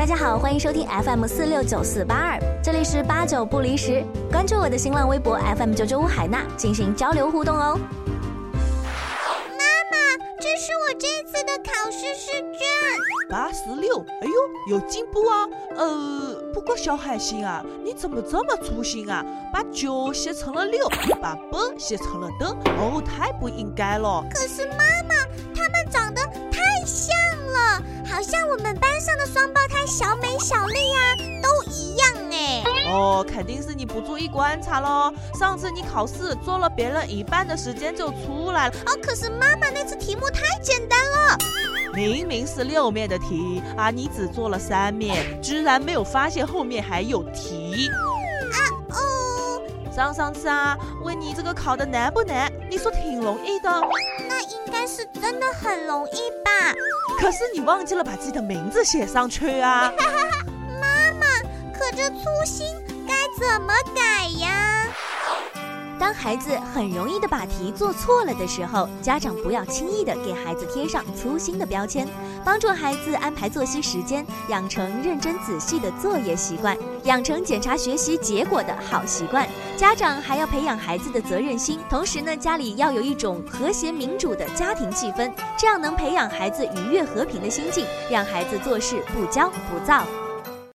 大家好，欢迎收听 FM 四六九四八二，这里是八九不离十。关注我的新浪微博 FM 九九五海娜，进行交流互动哦。妈妈，这是我这次的考试试卷。八十六，哎呦，有进步啊。呃，不过小海星啊，你怎么这么粗心啊？把九写成了六，把八写成了的，哦，太不应该了。可是妈妈，我们班上的双胞胎小美、小丽啊，都一样哎。哦，肯定是你不注意观察喽。上次你考试做了别人一半的时间就出来了。哦，可是妈妈那次题目太简单了。明明是六面的题啊，你只做了三面，居然没有发现后面还有题。啊哦，上上次啊，问你这个考的难不难？你说挺容易的。那应该是真的很容易吧？可是你忘记了把自己的名字写上去啊。妈妈，可这粗心该怎么改呀？当孩子很容易的把题做错了的时候，家长不要轻易的给孩子贴上粗心的标签，帮助孩子安排作息时间，养成认真仔细的作业习惯，养成检查学习结果的好习惯。家长还要培养孩子的责任心，同时呢，家里要有一种和谐民主的家庭气氛，这样能培养孩子愉悦和平的心境，让孩子做事不骄不躁。